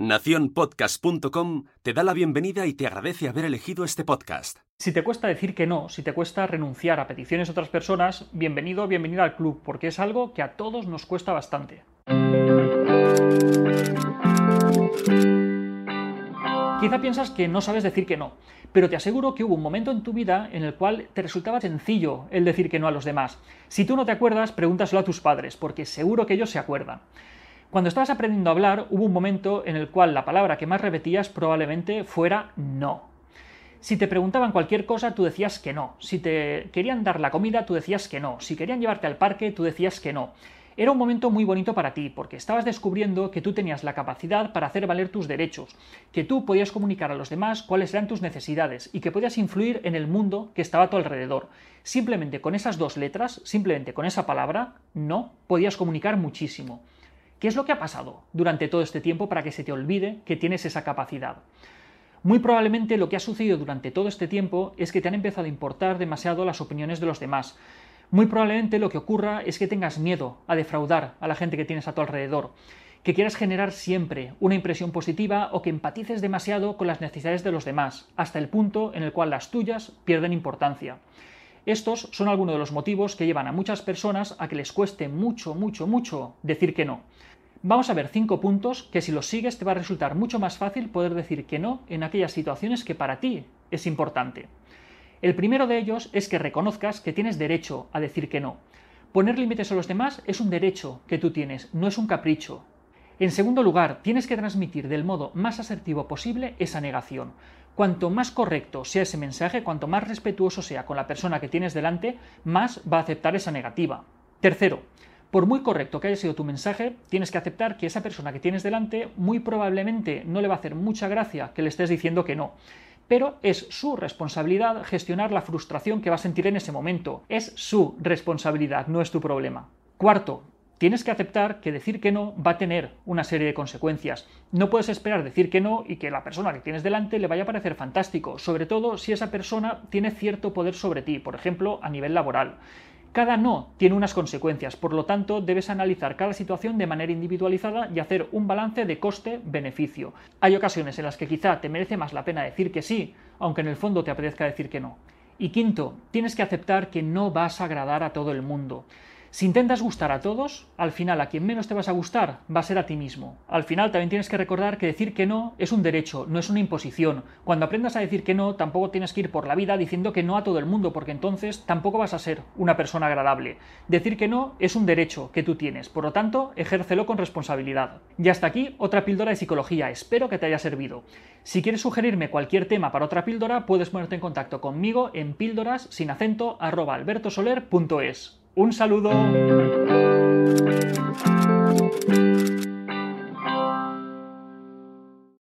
Naciónpodcast.com te da la bienvenida y te agradece haber elegido este podcast. Si te cuesta decir que no, si te cuesta renunciar a peticiones de otras personas, bienvenido o bienvenida al club, porque es algo que a todos nos cuesta bastante. Quizá piensas que no sabes decir que no, pero te aseguro que hubo un momento en tu vida en el cual te resultaba sencillo el decir que no a los demás. Si tú no te acuerdas, pregúntaselo a tus padres, porque seguro que ellos se acuerdan. Cuando estabas aprendiendo a hablar, hubo un momento en el cual la palabra que más repetías probablemente fuera no. Si te preguntaban cualquier cosa, tú decías que no. Si te querían dar la comida, tú decías que no. Si querían llevarte al parque, tú decías que no. Era un momento muy bonito para ti, porque estabas descubriendo que tú tenías la capacidad para hacer valer tus derechos, que tú podías comunicar a los demás cuáles eran tus necesidades y que podías influir en el mundo que estaba a tu alrededor. Simplemente con esas dos letras, simplemente con esa palabra, no, podías comunicar muchísimo. ¿Qué es lo que ha pasado durante todo este tiempo para que se te olvide que tienes esa capacidad? Muy probablemente lo que ha sucedido durante todo este tiempo es que te han empezado a importar demasiado las opiniones de los demás. Muy probablemente lo que ocurra es que tengas miedo a defraudar a la gente que tienes a tu alrededor, que quieras generar siempre una impresión positiva o que empatices demasiado con las necesidades de los demás, hasta el punto en el cual las tuyas pierden importancia. Estos son algunos de los motivos que llevan a muchas personas a que les cueste mucho, mucho, mucho decir que no. Vamos a ver cinco puntos que si los sigues te va a resultar mucho más fácil poder decir que no en aquellas situaciones que para ti es importante. El primero de ellos es que reconozcas que tienes derecho a decir que no. Poner límites a los demás es un derecho que tú tienes, no es un capricho. En segundo lugar, tienes que transmitir del modo más asertivo posible esa negación. Cuanto más correcto sea ese mensaje, cuanto más respetuoso sea con la persona que tienes delante, más va a aceptar esa negativa. Tercero, por muy correcto que haya sido tu mensaje, tienes que aceptar que esa persona que tienes delante muy probablemente no le va a hacer mucha gracia que le estés diciendo que no. Pero es su responsabilidad gestionar la frustración que va a sentir en ese momento. Es su responsabilidad, no es tu problema. Cuarto, tienes que aceptar que decir que no va a tener una serie de consecuencias. No puedes esperar decir que no y que la persona que tienes delante le vaya a parecer fantástico, sobre todo si esa persona tiene cierto poder sobre ti, por ejemplo, a nivel laboral. Cada no tiene unas consecuencias, por lo tanto debes analizar cada situación de manera individualizada y hacer un balance de coste-beneficio. Hay ocasiones en las que quizá te merece más la pena decir que sí, aunque en el fondo te apetezca decir que no. Y quinto, tienes que aceptar que no vas a agradar a todo el mundo. Si intentas gustar a todos, al final a quien menos te vas a gustar va a ser a ti mismo. Al final también tienes que recordar que decir que no es un derecho, no es una imposición. Cuando aprendas a decir que no, tampoco tienes que ir por la vida diciendo que no a todo el mundo, porque entonces tampoco vas a ser una persona agradable. Decir que no es un derecho que tú tienes, por lo tanto, ejércelo con responsabilidad. Y hasta aquí otra píldora de psicología, espero que te haya servido. Si quieres sugerirme cualquier tema para otra píldora, puedes ponerte en contacto conmigo en píldoras sin acento albertosoler.es. Un saludo.